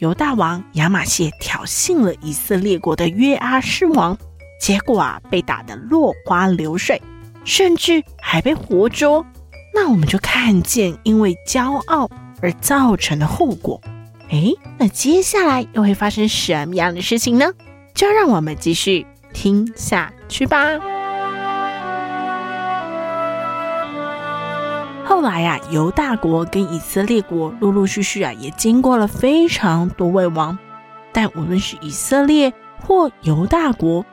犹大王亚玛谢挑衅了以色列国的约阿施王，结果啊被打得落花流水，甚至还被活捉。那我们就看见因为骄傲而造成的后果。诶，那接下来又会发生什么样的事情呢？就让我们继续听下去吧。后来呀、啊，犹大国跟以色列国陆陆续续啊，也经过了非常多位王。但无论是以色列或犹大国，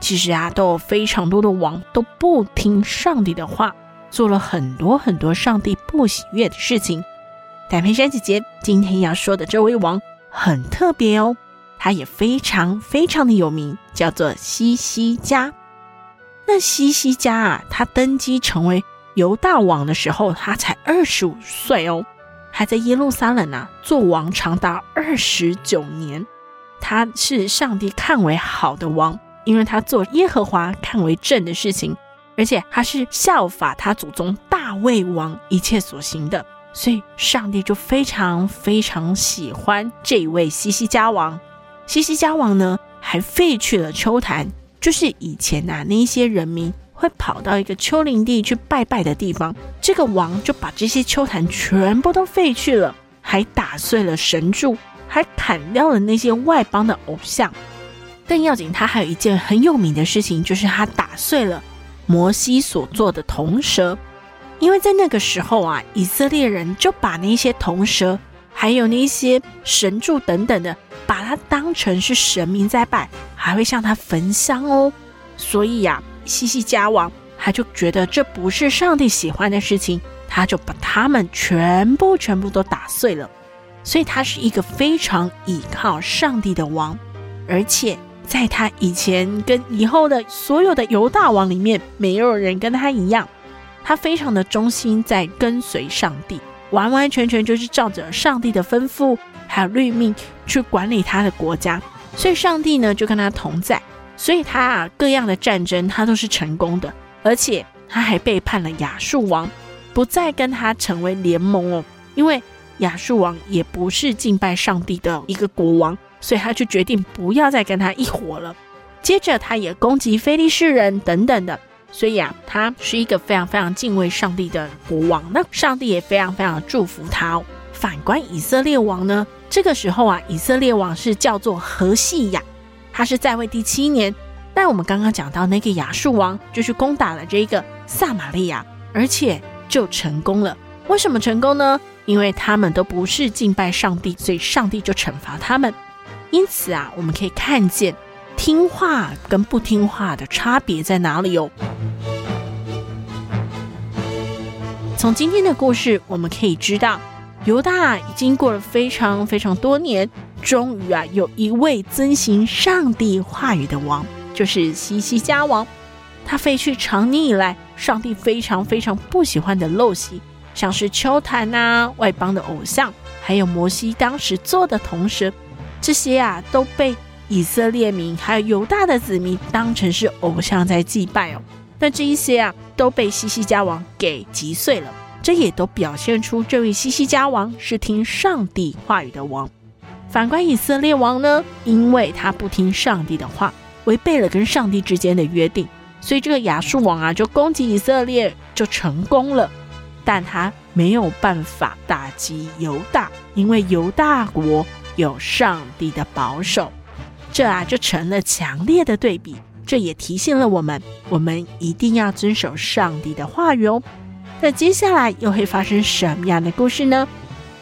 其实啊，都有非常多的王都不听上帝的话，做了很多很多上帝不喜悦的事情。但佩珊姐姐今天要说的这位王很特别哦，他也非常非常的有名，叫做西西家。那西西家啊，他登基成为。犹大王的时候，他才二十五岁哦，还在耶路撒冷啊做王长达二十九年。他是上帝看为好的王，因为他做耶和华看为正的事情，而且他是效法他祖宗大卫王一切所行的，所以上帝就非常非常喜欢这一位西西家王。西西家王呢，还废去了秋坛，就是以前啊那一些人民。会跑到一个丘陵地去拜拜的地方，这个王就把这些丘坛全部都废去了，还打碎了神柱，还砍掉了那些外邦的偶像。更要紧，他还有一件很有名的事情，就是他打碎了摩西所做的铜蛇。因为在那个时候啊，以色列人就把那些铜蛇，还有那些神柱等等的，把它当成是神明在拜，还会向他焚香哦。所以呀、西西家王他就觉得这不是上帝喜欢的事情，他就把他们全部全部都打碎了。所以他是一个非常倚靠上帝的王，而且在他以前跟以后的所有的犹大王里面，没有人跟他一样，他非常的忠心在跟随上帝，完完全全就是照着上帝的吩咐还有律命去管理他的国家。所以上帝呢就跟他同在。所以他啊，各样的战争他都是成功的，而且他还背叛了亚述王，不再跟他成为联盟哦。因为亚述王也不是敬拜上帝的一个国王，所以他就决定不要再跟他一伙了。接着他也攻击非利士人等等的，所以啊，他是一个非常非常敬畏上帝的国王。那上帝也非常非常祝福他哦。反观以色列王呢，这个时候啊，以色列王是叫做何细亚。他是在位第七年，但我们刚刚讲到那个亚述王，就去攻打了这个撒玛利亚，而且就成功了。为什么成功呢？因为他们都不是敬拜上帝，所以上帝就惩罚他们。因此啊，我们可以看见听话跟不听话的差别在哪里哦。从今天的故事，我们可以知道，犹大已经过了非常非常多年。终于啊，有一位遵行上帝话语的王，就是西西家王。他废去长年以来上帝非常非常不喜欢的陋习，像是邱坛啊、外邦的偶像，还有摩西当时做的铜蛇，这些啊都被以色列民还有犹大的子民当成是偶像在祭拜哦。但这一些啊都被西西家王给击碎了，这也都表现出这位西西家王是听上帝话语的王。反观以色列王呢，因为他不听上帝的话，违背了跟上帝之间的约定，所以这个亚述王啊就攻击以色列就成功了，但他没有办法打击犹大，因为犹大国有上帝的保守，这啊就成了强烈的对比。这也提醒了我们，我们一定要遵守上帝的话语哦。那接下来又会发生什么样的故事呢？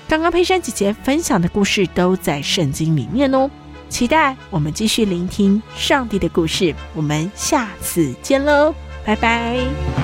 刚刚佩珊姐姐分享的故事都在圣经里面哦，期待我们继续聆听上帝的故事。我们下次见喽，拜拜。